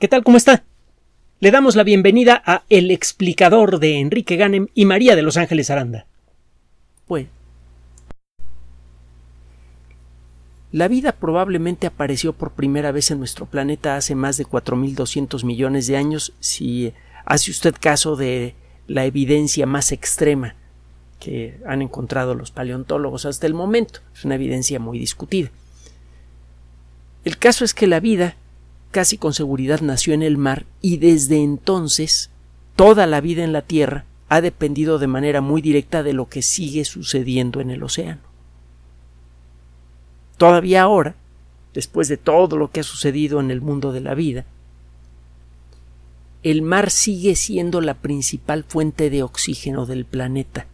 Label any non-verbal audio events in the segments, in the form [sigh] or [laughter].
¿Qué tal? ¿Cómo está? Le damos la bienvenida a El explicador de Enrique Ganem y María de Los Ángeles Aranda. Pues. La vida probablemente apareció por primera vez en nuestro planeta hace más de 4.200 millones de años si hace usted caso de la evidencia más extrema que han encontrado los paleontólogos hasta el momento. Es una evidencia muy discutida. El caso es que la vida casi con seguridad nació en el mar y desde entonces toda la vida en la Tierra ha dependido de manera muy directa de lo que sigue sucediendo en el océano. Todavía ahora, después de todo lo que ha sucedido en el mundo de la vida, el mar sigue siendo la principal fuente de oxígeno del planeta.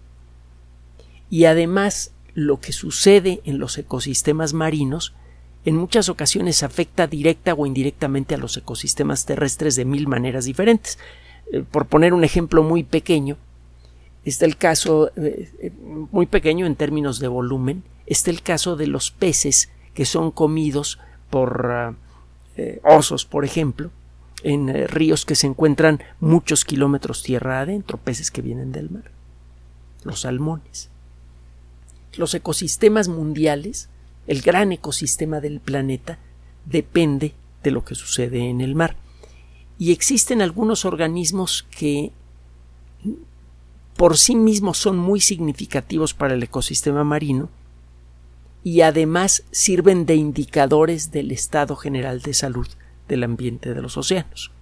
Y además, lo que sucede en los ecosistemas marinos en muchas ocasiones afecta directa o indirectamente a los ecosistemas terrestres de mil maneras diferentes. Eh, por poner un ejemplo muy pequeño, está el caso, eh, eh, muy pequeño en términos de volumen, está el caso de los peces que son comidos por ah, osos, por ejemplo, en ríos que se encuentran muchos kilómetros tierra adentro, peces que vienen del mar, los salmones. Los ecosistemas mundiales el gran ecosistema del planeta depende de lo que sucede en el mar. Y existen algunos organismos que por sí mismos son muy significativos para el ecosistema marino y además sirven de indicadores del estado general de salud del ambiente de los océanos.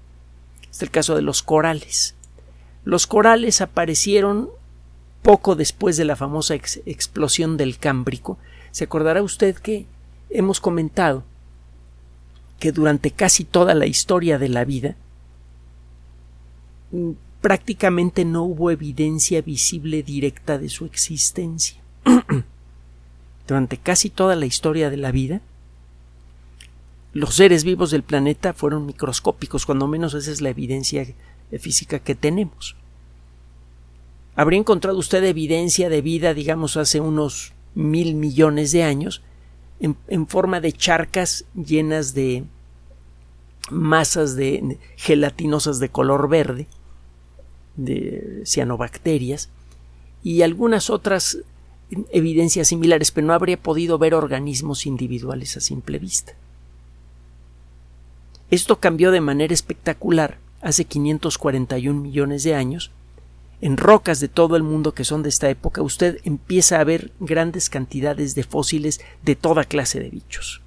es el caso de los corales. Los corales aparecieron poco después de la famosa explosión del Cámbrico se acordará usted que hemos comentado que durante casi toda la historia de la vida mm, prácticamente no hubo evidencia visible directa de su existencia. [clears throat] durante casi toda la historia de la vida, los seres vivos del planeta fueron microscópicos, cuando menos esa es la evidencia física que tenemos. ¿Habría encontrado usted evidencia de vida, digamos, hace unos mil millones de años en, forma de charcas llenas de masas de gelatinosas de color verde, de cianobacterias, y algunas otras evidencias similares, pero no habría podido ver organismos individuales a simple vista. Esto cambió de manera espectacular hace 541 millones de años en rocas de todo el mundo que son de esta época, usted empieza a ver grandes cantidades de fósiles de toda clase de bichos.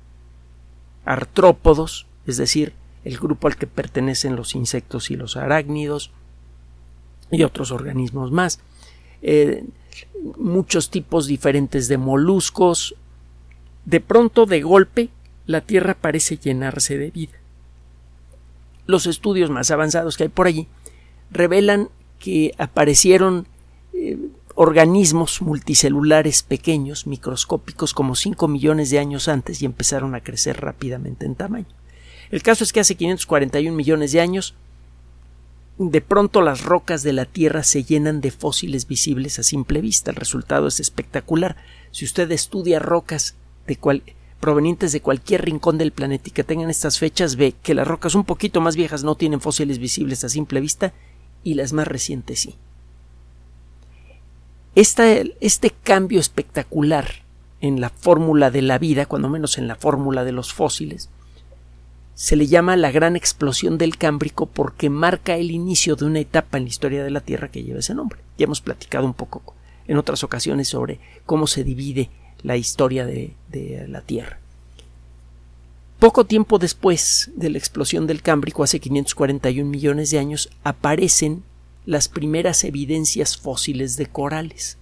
Artrópodos, es decir, el grupo al que pertenecen los insectos y los arácnidos, y otros organismos más. Eh, muchos tipos diferentes de moluscos. De pronto, de golpe, la Tierra parece llenarse de vida. Los estudios más avanzados que hay por allí revelan que aparecieron eh, organismos multicelulares pequeños, microscópicos, como 5 millones de años antes y empezaron a crecer rápidamente en tamaño. El caso es que hace 541 millones de años, de pronto las rocas de la Tierra se llenan de fósiles visibles a simple vista. El resultado es espectacular. Si usted estudia rocas de provenientes de cualquier rincón del planeta y que tengan estas fechas, ve que las rocas un poquito más viejas no tienen fósiles visibles a simple vista y las más recientes sí. este cambio espectacular en la fórmula de la vida, cuando menos en la fórmula de los fósiles, se le llama la gran explosión del Cámbrico porque marca el inicio de una etapa en la historia de la Tierra que lleva ese nombre. Ya hemos platicado un poco en otras ocasiones sobre cómo se divide la historia de, de la Tierra. Poco tiempo después de la explosión del Cámbrico, hace 541 millones de años, aparecen las primeras evidencias fósiles de corales.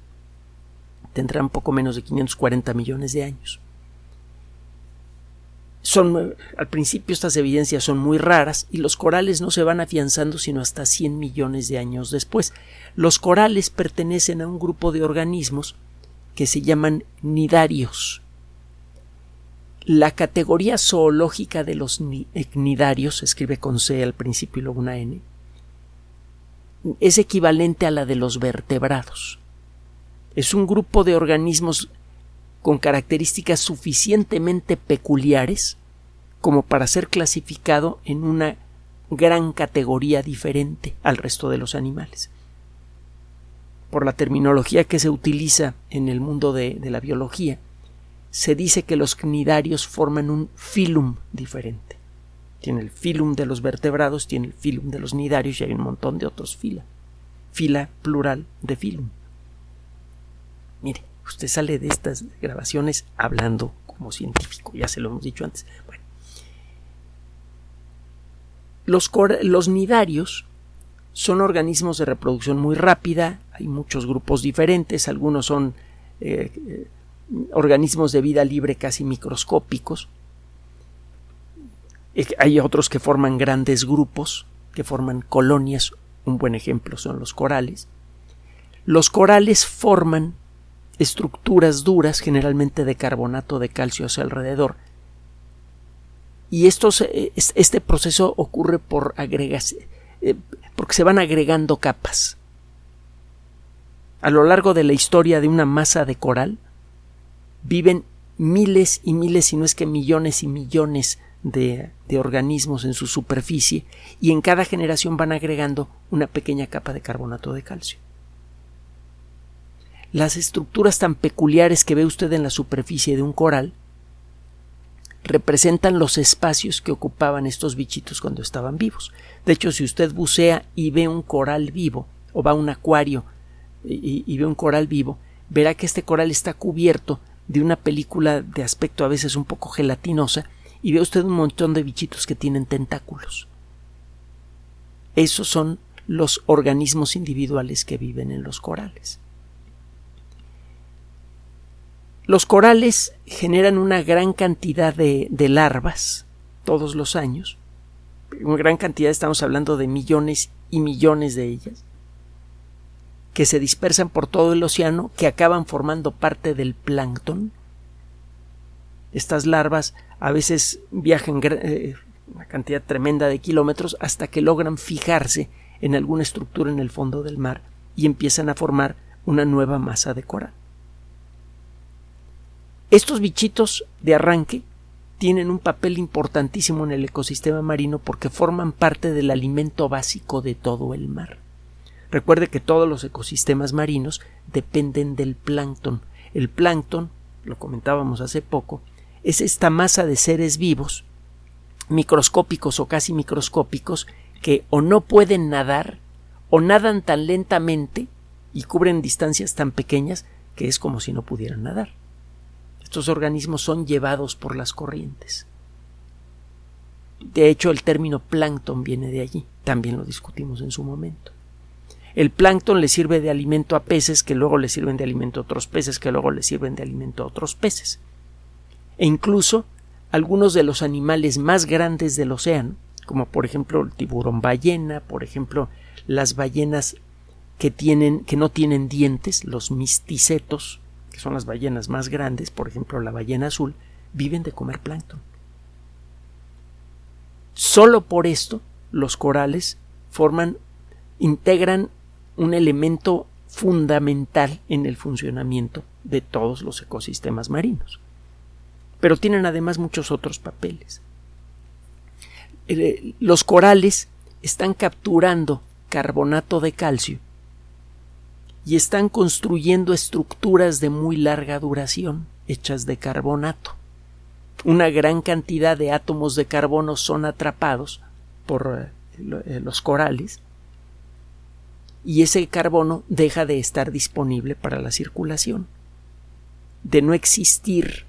Tendrán poco menos de 540 millones de años. Son, al principio estas evidencias son muy raras y los corales no se van afianzando sino hasta 100 millones de años después. Los corales pertenecen a un grupo de organismos que se llaman nidarios la categoría zoológica de los cnidarios, escribe con C al principio y una N, es equivalente a la de los vertebrados. Es un grupo de organismos con características suficientemente peculiares como para ser clasificado en una gran categoría diferente al resto de los animales. Por la terminología que se utiliza en el mundo de la biología, se dice que los cnidarios forman un filum diferente. Tiene el filum de los vertebrados, tiene el filum de los nidarios y hay un montón de otros fila. Fila plural de filum. Mire, usted sale de estas grabaciones hablando como científico, ya se lo hemos dicho antes. Bueno, los, los nidarios son organismos de reproducción muy rápida, hay muchos grupos diferentes, algunos son eh, eh, organismos de vida libre casi microscópicos, eh, hay otros que forman grandes grupos, que forman colonias, un buen ejemplo son los corales. Los corales forman estructuras duras, generalmente de carbonato de calcio a su alrededor. Y este proceso ocurre por agregación, eh, porque se van agregando capas. A lo largo de la historia de una masa de coral viven miles y miles, si no es que millones y millones de, de, organismos en su superficie y en cada generación van agregando una pequeña capa de carbonato de calcio las estructuras tan peculiares que ve usted en la superficie de un coral representan los espacios que ocupaban estos bichitos cuando estaban vivos. De hecho, si usted bucea y ve un coral vivo, o va a un acuario y, ve un coral vivo, verá que este coral está cubierto de una película de aspecto a veces un poco gelatinosa y ve usted un montón de bichitos que tienen tentáculos. Esos son los organismos individuales que viven en los corales. Los corales generan una gran cantidad de, larvas todos los años. Una gran cantidad, estamos hablando de millones y millones de ellas, que se dispersan por todo el océano, que acaban formando parte del plancton. Estas larvas a veces viajan eh, una cantidad tremenda de kilómetros hasta que logran fijarse en alguna estructura en el fondo del mar y empiezan a formar una nueva masa de coral. Estos bichitos de arranque tienen un papel importantísimo en el ecosistema marino porque forman parte del alimento básico de todo el mar. Recuerde que todos los ecosistemas marinos dependen del plancton. El plancton, lo comentábamos hace poco, es esta masa de seres vivos, microscópicos o casi microscópicos, que o no pueden nadar o nadan tan lentamente y cubren distancias tan pequeñas que es como si no pudieran nadar. Estos organismos son llevados por las corrientes. De hecho, el término plancton viene de allí. También lo discutimos en su momento. El plancton le sirve de alimento a peces que luego le sirven de alimento a otros peces que luego le sirven de alimento a otros peces. E incluso algunos de los animales más grandes del océano, como por ejemplo el tiburón ballena, por ejemplo las ballenas que tienen que no tienen dientes, los misticetos, son las ballenas más grandes, por ejemplo la ballena azul, viven de comer plancton. Solo por esto los corales forman, integran un elemento fundamental en el funcionamiento de todos los ecosistemas marinos. Pero tienen además muchos otros papeles. Eh, los corales están capturando carbonato de calcio y están construyendo estructuras de muy larga duración, hechas de carbonato. Una gran cantidad de átomos de carbono son atrapados por eh, eh, los corales y ese carbono deja de estar disponible para la circulación. De no existir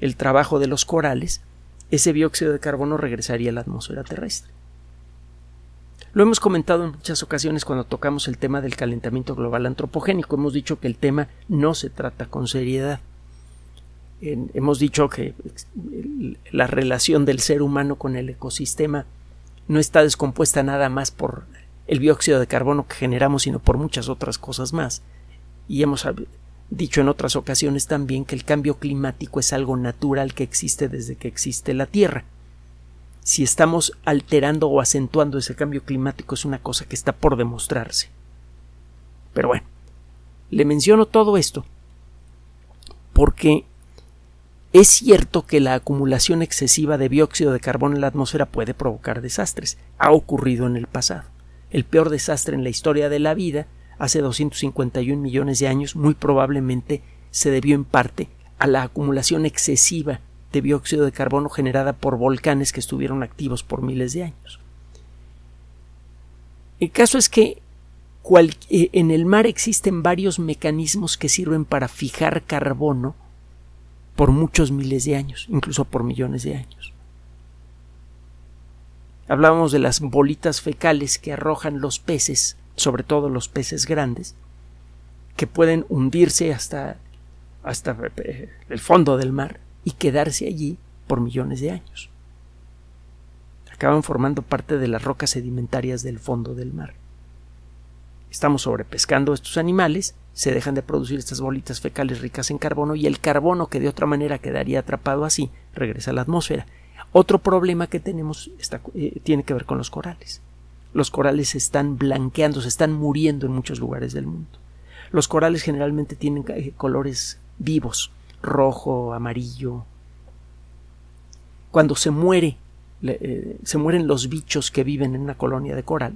el trabajo de los corales, ese dióxido de carbono regresaría a la atmósfera terrestre. Lo hemos comentado en muchas ocasiones cuando tocamos el tema del calentamiento global antropogénico. Hemos dicho que el tema no se trata con seriedad. hemos dicho que la relación del ser humano con el ecosistema no está descompuesta nada más por el dióxido de carbono que generamos, sino por muchas otras cosas más. Y hemos dicho en otras ocasiones también que el cambio climático es algo natural que existe desde que existe la Tierra si estamos alterando o acentuando ese cambio climático es una cosa que está por demostrarse. Pero bueno, le menciono todo esto porque Es cierto que la acumulación excesiva de dióxido de carbono en la atmósfera puede provocar desastres. Ha ocurrido en el pasado. El peor desastre en la historia de la vida, hace 251 millones de años, muy probablemente se debió en parte a la acumulación excesiva de dióxido de carbono generada por volcanes que estuvieron activos por miles de años. El caso es que eh, en el mar existen varios mecanismos que sirven para fijar carbono por muchos miles de años, incluso por millones de años. Hablábamos de las bolitas fecales que arrojan los peces, sobre todo los peces grandes, que pueden hundirse hasta, hasta eh, el fondo del mar y quedarse allí por millones de años. Acaban formando parte de las rocas sedimentarias del fondo del mar. Estamos sobrepescando estos animales, se dejan de producir estas bolitas fecales ricas en carbono y el carbono que de otra manera quedaría atrapado así regresa a la atmósfera. Otro problema que tenemos eh, tiene que ver con los corales. Los corales se están blanqueando, se están muriendo en muchos lugares del mundo. Los corales generalmente tienen eh, colores vivos, rojo, amarillo. Cuando se muere, eh, se mueren los bichos que viven en una colonia de coral,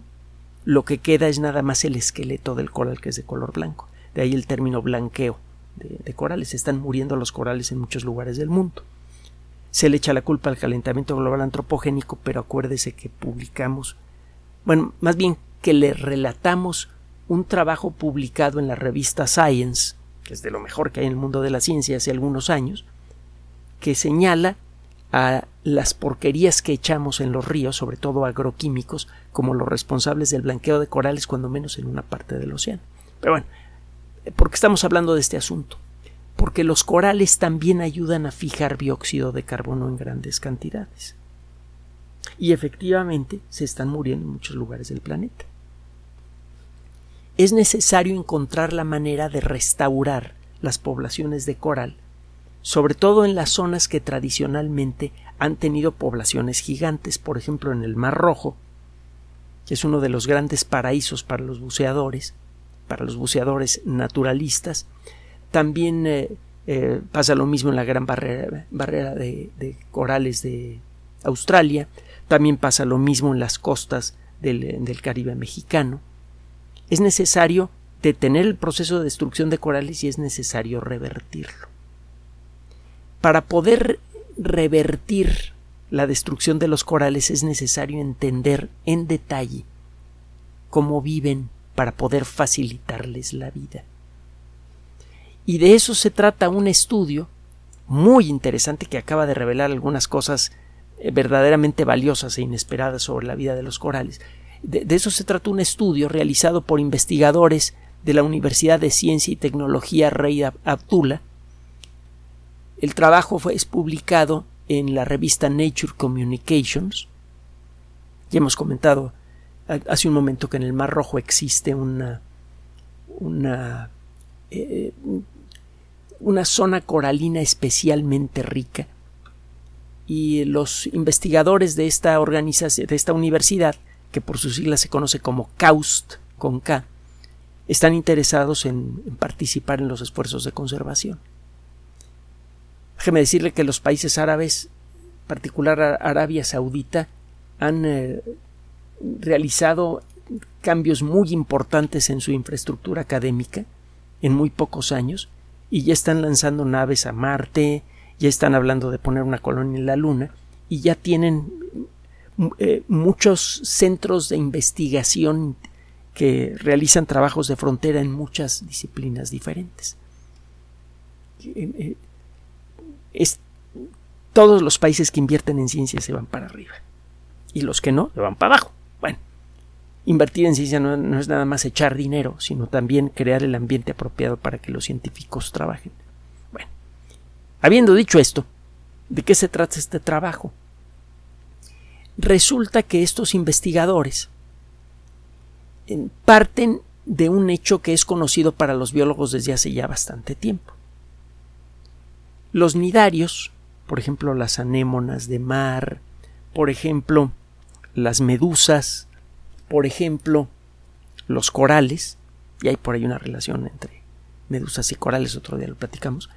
lo que queda es nada más el esqueleto del coral que es de color blanco. De ahí el término blanqueo de, corales. Están muriendo los corales en muchos lugares del mundo. Se le echa la culpa al calentamiento global antropogénico, pero acuérdese que publicamos, bueno, más bien que le relatamos un trabajo publicado en la revista Science, que es de lo mejor que hay en el mundo de la ciencia hace algunos años, que señala a las porquerías que echamos en los ríos, sobre todo agroquímicos, como los responsables del blanqueo de corales, cuando menos en una parte del océano. Pero bueno, ¿Por qué estamos hablando de este asunto? Porque los corales también ayudan a fijar dióxido de carbono en grandes cantidades. Y efectivamente se están muriendo en muchos lugares del planeta. Es necesario encontrar la manera de restaurar las poblaciones de coral, sobre todo en las zonas que tradicionalmente han tenido poblaciones gigantes, por ejemplo en el Mar Rojo, que es uno de los grandes paraísos para los buceadores, para los buceadores naturalistas. También eh, eh, pasa lo mismo en la gran barrera, de, corales de Australia. También pasa lo mismo en las costas del, del Caribe mexicano. Es necesario detener el proceso de destrucción de corales y es necesario revertirlo. Para poder revertir la destrucción de los corales es necesario entender en detalle cómo viven para poder facilitarles la vida. Y de eso se trata un estudio muy interesante que acaba de revelar algunas cosas eh, verdaderamente valiosas e inesperadas sobre la vida de los corales. De, eso se trata un estudio realizado por investigadores de la Universidad de Ciencia y Tecnología Rey Abdullah. El trabajo fue es publicado en la revista Nature Communications. Ya hemos comentado hace un momento que en el Mar Rojo existe una, una, eh, una zona coralina especialmente rica y los investigadores de esta organización, de esta universidad, que por sus siglas se conoce como CAUST con K, están interesados en, participar en los esfuerzos de conservación. Déjeme decirle que los países árabes, en particular Arabia Saudita, han eh, realizado cambios muy importantes en su infraestructura académica en muy pocos años y ya están lanzando naves a Marte, ya están hablando de poner una colonia en la Luna y ya tienen eh, muchos centros de investigación que realizan trabajos de frontera en muchas disciplinas diferentes. Eh, eh, todos los países que invierten en ciencia se van para arriba y los que no se van para abajo. Invertir en ciencia no, es nada más echar dinero, sino también crear el ambiente apropiado para que los científicos trabajen. Bueno, habiendo dicho esto, ¿de qué se trata este trabajo? Resulta que estos investigadores parten de un hecho que es conocido para los biólogos desde hace ya bastante tiempo. Los nidarios, por ejemplo las anémonas de mar, por ejemplo las medusas, por ejemplo, los corales, y hay por ahí una relación entre medusas y corales, otro día lo platicamos,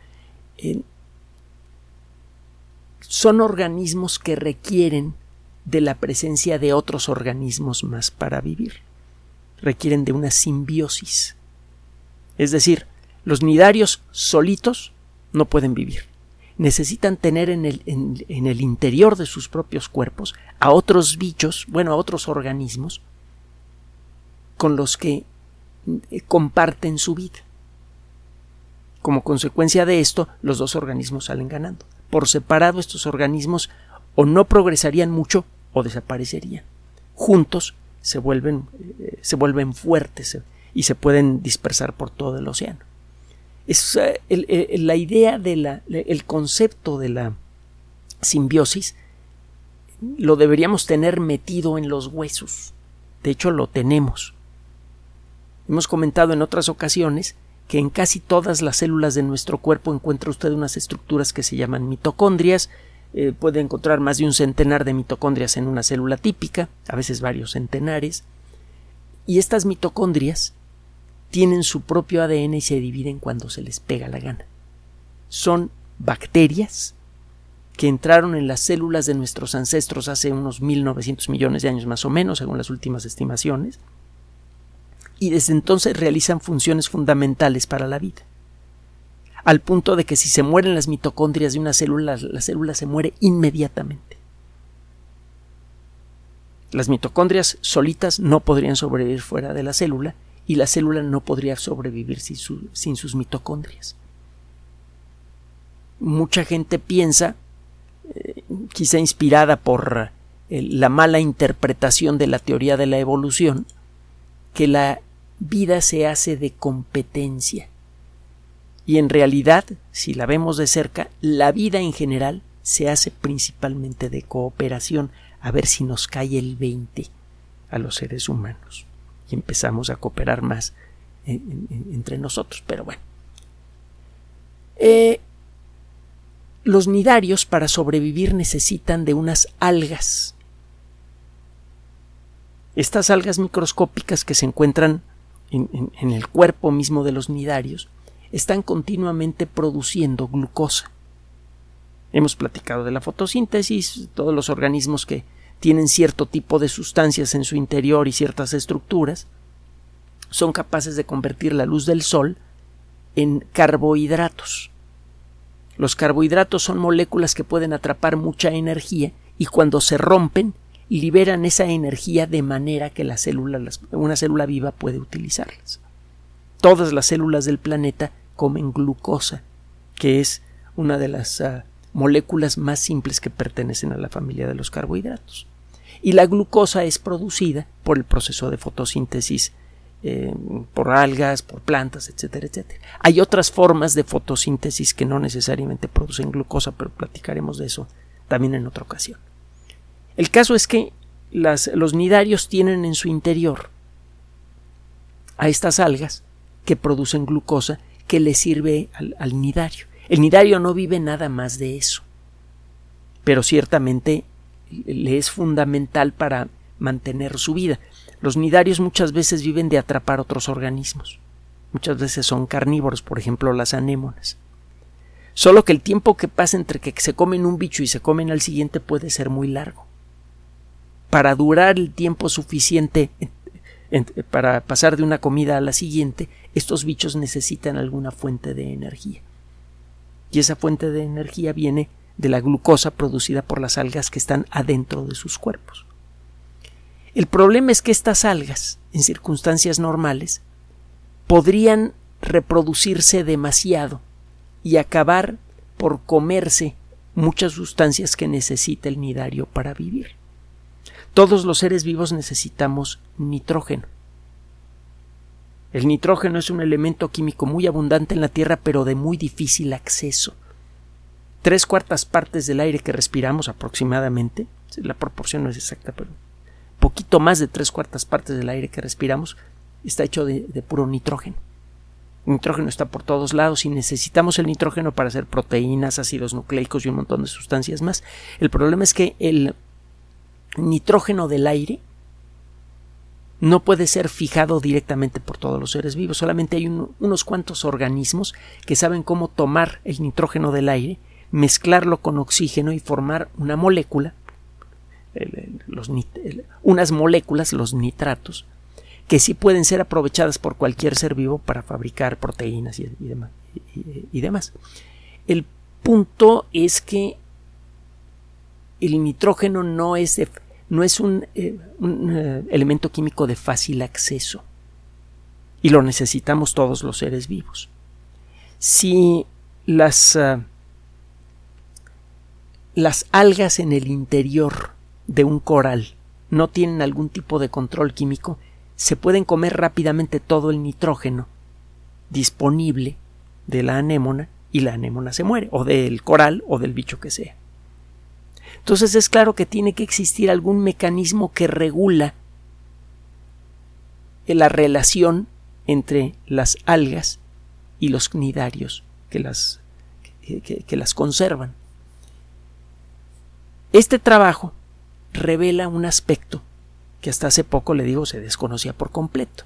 son organismos que requieren de la presencia de otros organismos más para vivir. Requieren de una simbiosis. Es decir, los nidarios solitos no pueden vivir. Necesitan tener en el, en el interior de sus propios cuerpos a otros bichos, bueno, a otros organismos, con los que eh, comparten su vida. Como consecuencia de esto, los dos organismos salen ganando. Por separado, estos organismos o no progresarían mucho o desaparecerían. Juntos se vuelven, eh, se vuelven fuertes y se pueden dispersar por todo el océano. Es, eh, la idea de el concepto de la simbiosis lo deberíamos tener metido en los huesos. De hecho, lo tenemos. Hemos comentado en otras ocasiones que en casi todas las células de nuestro cuerpo encuentra usted unas estructuras que se llaman mitocondrias. Eh, puede encontrar más de un centenar de mitocondrias en una célula típica, a veces varios centenares. Y estas mitocondrias tienen su propio ADN y se dividen cuando se les pega la gana. Son bacterias que entraron en las células de nuestros ancestros hace unos 1900 millones de años más o menos, según las últimas estimaciones, y desde entonces realizan funciones fundamentales para la vida. Al punto de que si se mueren las mitocondrias de una célula, la célula se muere inmediatamente. Las mitocondrias solitas no podrían sobrevivir fuera de la célula y la célula no podría sobrevivir sin, sus mitocondrias. Mucha gente piensa, eh, quizá inspirada por eh, la mala interpretación de la teoría de la evolución, que la vida se hace de competencia. Y en realidad, si la vemos de cerca, la vida en general se hace principalmente de cooperación, a ver si nos cae el 20 a los seres humanos y empezamos a cooperar más entre nosotros. Pero bueno. Eh, los nidarios para sobrevivir necesitan de unas algas. Estas algas microscópicas que se encuentran en, el cuerpo mismo de los nidarios están continuamente produciendo glucosa. Hemos platicado de la fotosíntesis, todos los organismos que tienen cierto tipo de sustancias en su interior y ciertas estructuras, son capaces de convertir la luz del sol en carbohidratos. Los carbohidratos son moléculas que pueden atrapar mucha energía y cuando se rompen liberan esa energía de manera que la célula, una célula viva puede utilizarlas. Todas las células del planeta comen glucosa, que es una de las ah, moléculas más simples que pertenecen a la familia de los carbohidratos. Y la glucosa es producida por el proceso de fotosíntesis eh, por algas, por plantas, etcétera, etcétera. Hay otras formas de fotosíntesis que no necesariamente producen glucosa, pero platicaremos de eso también en otra ocasión. El caso es que los nidarios tienen en su interior a estas algas que producen glucosa que le sirve al, al nidario. El nidario no vive nada más de eso, pero ciertamente le es fundamental para mantener su vida. Los nidarios muchas veces viven de atrapar otros organismos. Muchas veces son carnívoros, por ejemplo las anémonas. Solo que el tiempo que pasa entre que se comen un bicho y se comen al siguiente puede ser muy largo para durar el tiempo suficiente para pasar de una comida a la siguiente, estos bichos necesitan alguna fuente de energía. Y esa fuente de energía viene de la glucosa producida por las algas que están adentro de sus cuerpos. El problema es que estas algas, en circunstancias normales, podrían reproducirse demasiado y acabar por comerse muchas sustancias que necesita el nidario para vivir. Todos los seres vivos necesitamos nitrógeno. El nitrógeno es un elemento químico muy abundante en la Tierra, pero de muy difícil acceso. Tres cuartas partes del aire que respiramos aproximadamente, la proporción no es exacta, pero poquito más de tres cuartas partes del aire que respiramos está hecho de, puro nitrógeno. Nitrógeno está por todos lados y necesitamos el nitrógeno para hacer proteínas, ácidos nucleicos y un montón de sustancias más. El problema es que el nitrógeno del aire no puede ser fijado directamente por todos los seres vivos. Solamente hay unos cuantos organismos que saben cómo tomar el nitrógeno del aire, mezclarlo con oxígeno y formar una molécula, unas moléculas, los nitratos, que sí pueden ser aprovechadas por cualquier ser vivo para fabricar proteínas y, demás, y, demás. El punto es que el nitrógeno no es, no es un, eh, eh, elemento químico de fácil acceso y lo necesitamos todos los seres vivos. Si las, ah, las algas en el interior de un coral no tienen algún tipo de control químico, se pueden comer rápidamente todo el nitrógeno disponible de la anémona y la anémona se muere, o del coral o del bicho que sea. Entonces es claro que tiene que existir algún mecanismo que regula la relación entre las algas y los cnidarios que las, que las conservan. Este trabajo revela un aspecto que hasta hace poco, le digo, se desconocía por completo.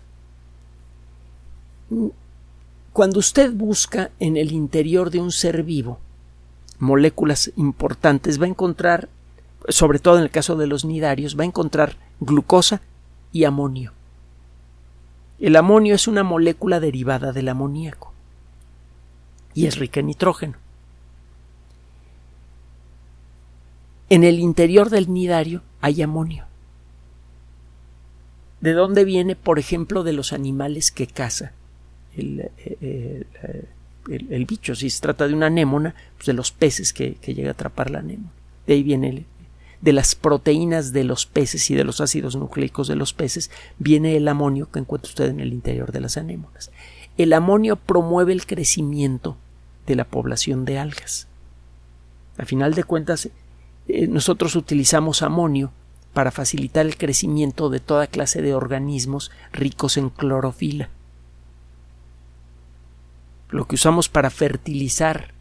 Cuando usted busca en el interior de un ser vivo moléculas importantes, va a encontrar, sobre todo en el caso de los nidarios, va a encontrar glucosa y amonio. El amonio es una molécula derivada del amoníaco y es rica en nitrógeno. En el interior del nidario hay amonio. ¿De dónde viene, por ejemplo, de los animales que caza el, eh, eh, bicho? Si se trata de una anémona, pues de los peces que, llega a atrapar la anémona. De ahí viene de las proteínas de los peces y de los ácidos nucleicos de los peces, viene el amonio que encuentra usted en el interior de las anémonas. El amonio promueve el crecimiento de la población de algas. A final de cuentas, eh, nosotros utilizamos amonio para facilitar el crecimiento de toda clase de organismos ricos en clorofila. Lo que usamos para fertilizar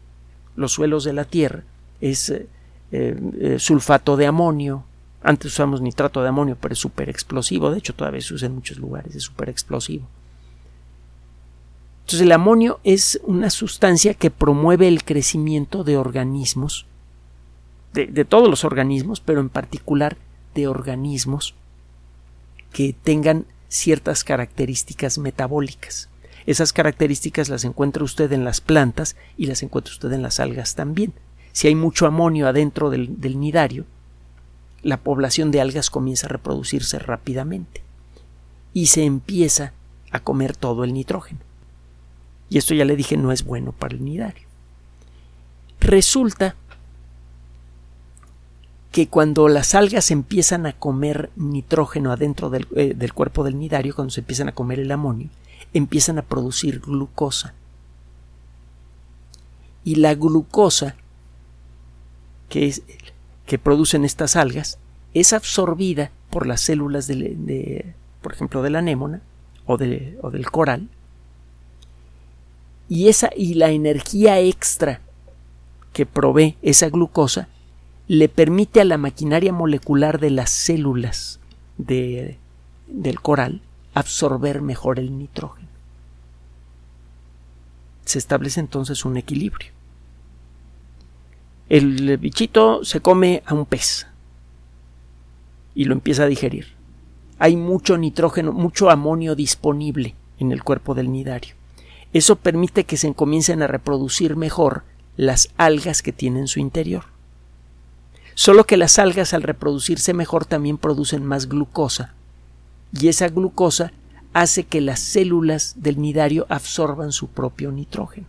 los suelos de la tierra es eh, eh, sulfato de amonio. Antes usamos nitrato de amonio, pero es súper explosivo. De hecho, todavía se usa en muchos lugares, es súper explosivo. Entonces, el amonio es una sustancia que promueve el crecimiento de organismos, de todos los organismos, pero en particular de organismos que tengan ciertas características metabólicas. Esas características las encuentra usted en las plantas y las encuentra usted en las algas también. Si hay mucho amonio adentro del, nidario, la población de algas comienza a reproducirse rápidamente y se empieza a comer todo el nitrógeno. Y esto ya le dije no es bueno para el nidario. Resulta que cuando las algas empiezan a comer nitrógeno adentro eh, del, cuerpo del nidario, cuando se empiezan a comer el amonio, empiezan a producir glucosa. Y la glucosa que, es, que producen estas algas es absorbida por las células de, por ejemplo, de la anémona o, de, o del coral. Y, esa, y la energía extra que provee esa glucosa le permite a la maquinaria molecular de las células de, del coral absorber mejor el nitrógeno. Se establece entonces un equilibrio. El bichito se come a un pez y lo empieza a digerir. Hay mucho nitrógeno, mucho amonio disponible en el cuerpo del nidario. Eso permite que se comiencen a reproducir mejor las algas que tiene en su interior. Solo que las algas al reproducirse mejor también producen más glucosa. Y esa glucosa hace que las células del nidario absorban su propio nitrógeno.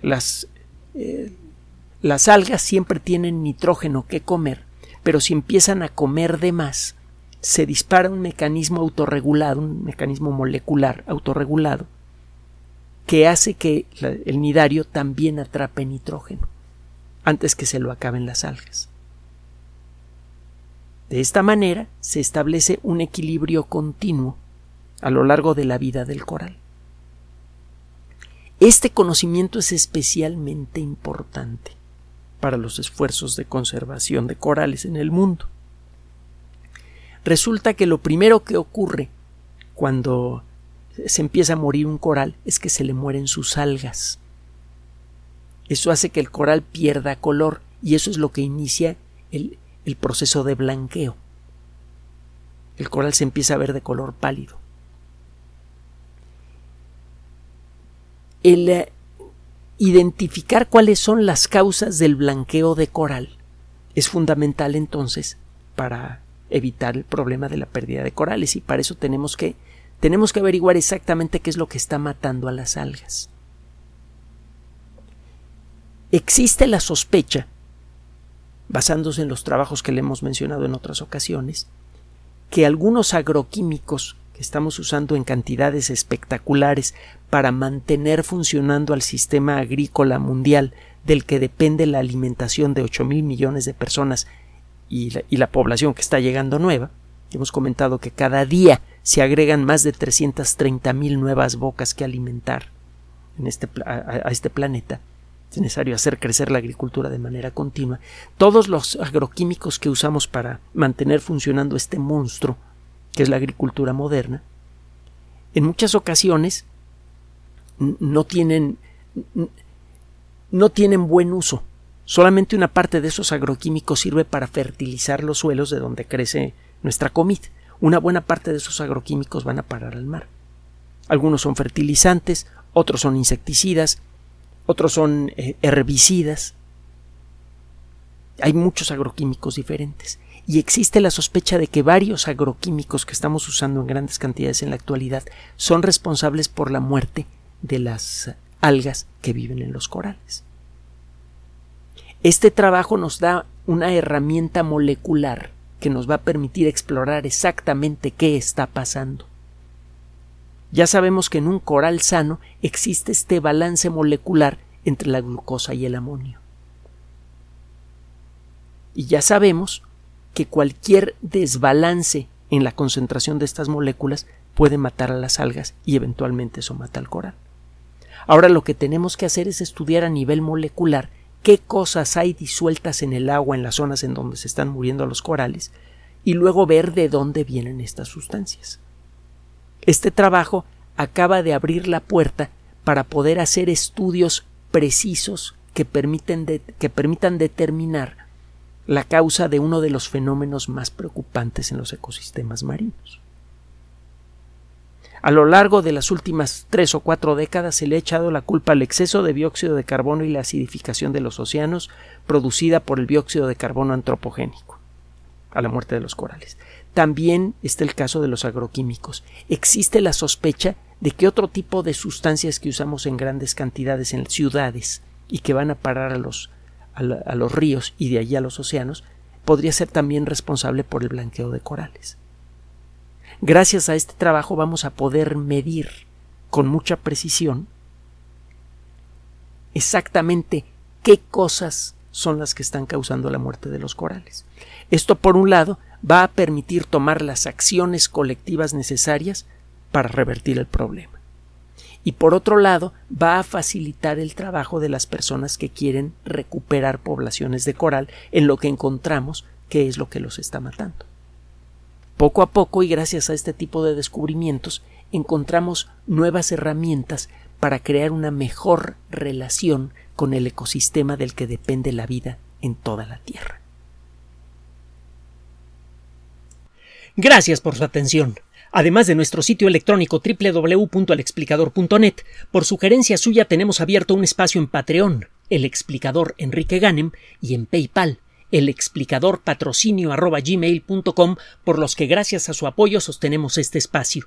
Las, eh, las algas siempre tienen nitrógeno que comer, pero si empiezan a comer de más, se dispara un mecanismo autorregulado, un mecanismo molecular autorregulado, que hace que el nidario también atrape nitrógeno antes que se lo acaben las algas. De esta manera se establece un equilibrio continuo a lo largo de la vida del coral. Este conocimiento es especialmente importante para los esfuerzos de conservación de corales en el mundo. Resulta que lo primero que ocurre cuando se empieza a morir un coral es que se le mueren sus algas Eso hace que el coral pierda color y eso es lo que inicia el, el proceso de blanqueo. El coral se empieza a ver de color pálido. El eh, identificar cuáles son las causas del blanqueo de coral es fundamental entonces para evitar el problema de la pérdida de corales y para eso tenemos que tenemos que averiguar exactamente qué es lo que está matando a las algas. Existe la sospecha, basándose en los trabajos que le hemos mencionado en otras ocasiones, que algunos agroquímicos que estamos usando en cantidades espectaculares para mantener funcionando al sistema agrícola mundial del que depende la alimentación de 8 mil millones de personas y la, población que está llegando nueva. Hemos comentado que cada día se agregan más de 330 mil nuevas bocas que alimentar en este, a este planeta. Es necesario hacer crecer la agricultura de manera continua. Todos los agroquímicos que usamos para mantener funcionando este monstruo, que es la agricultura moderna, en muchas ocasiones no tienen no tienen buen uso. Solamente una parte de esos agroquímicos sirve para fertilizar los suelos de donde crece nuestra comida. Una buena parte de esos agroquímicos van a parar al mar. Algunos son fertilizantes, otros son insecticidas, otros son eh, herbicidas. Hay muchos agroquímicos diferentes y existe la sospecha de que varios agroquímicos que estamos usando en grandes cantidades en la actualidad son responsables por la muerte de las algas que viven en los corales. Este trabajo nos da una herramienta molecular que nos va a permitir explorar exactamente qué está pasando. Ya sabemos que en un coral sano existe este balance molecular entre la glucosa y el amonio. Y ya sabemos que cualquier desbalance en la concentración de estas moléculas puede matar a las algas y eventualmente eso mata al coral. Ahora lo que tenemos que hacer es estudiar a nivel molecular qué cosas hay disueltas en el agua en las zonas en donde se están muriendo los corales y luego ver de dónde vienen estas sustancias. Este trabajo acaba de abrir la puerta para poder hacer estudios precisos que, permiten que permitan determinar la causa de uno de los fenómenos más preocupantes en los ecosistemas marinos. A lo largo de las últimas tres o cuatro décadas se le ha echado la culpa al exceso de dióxido de carbono y la acidificación de los océanos producida por el dióxido de carbono antropogénico, a la muerte de los corales. También está el caso de los agroquímicos. Existe la sospecha de que otro tipo de sustancias que usamos en grandes cantidades en ciudades y que van a parar a los, a, a los ríos y de allí a los océanos podría ser también responsable por el blanqueo de corales. Gracias a este trabajo vamos a poder medir con mucha precisión exactamente qué cosas son las que están causando la muerte de los corales. Esto, por un lado, va a permitir tomar las acciones colectivas necesarias para revertir el problema. Y por otro lado, va a facilitar el trabajo de las personas que quieren recuperar poblaciones de coral en lo que encontramos qué es lo que los está matando. Poco a poco y gracias a este tipo de descubrimientos encontramos nuevas herramientas para crear una mejor relación con el ecosistema del que depende la vida en toda la Tierra. Gracias por su atención. Además de nuestro sitio electrónico www.alexplicador.net, por sugerencia suya tenemos abierto un espacio en Patreon, el explicador Enrique Ganem, y en PayPal, el explicador patrocinio por los que gracias a su apoyo sostenemos este espacio.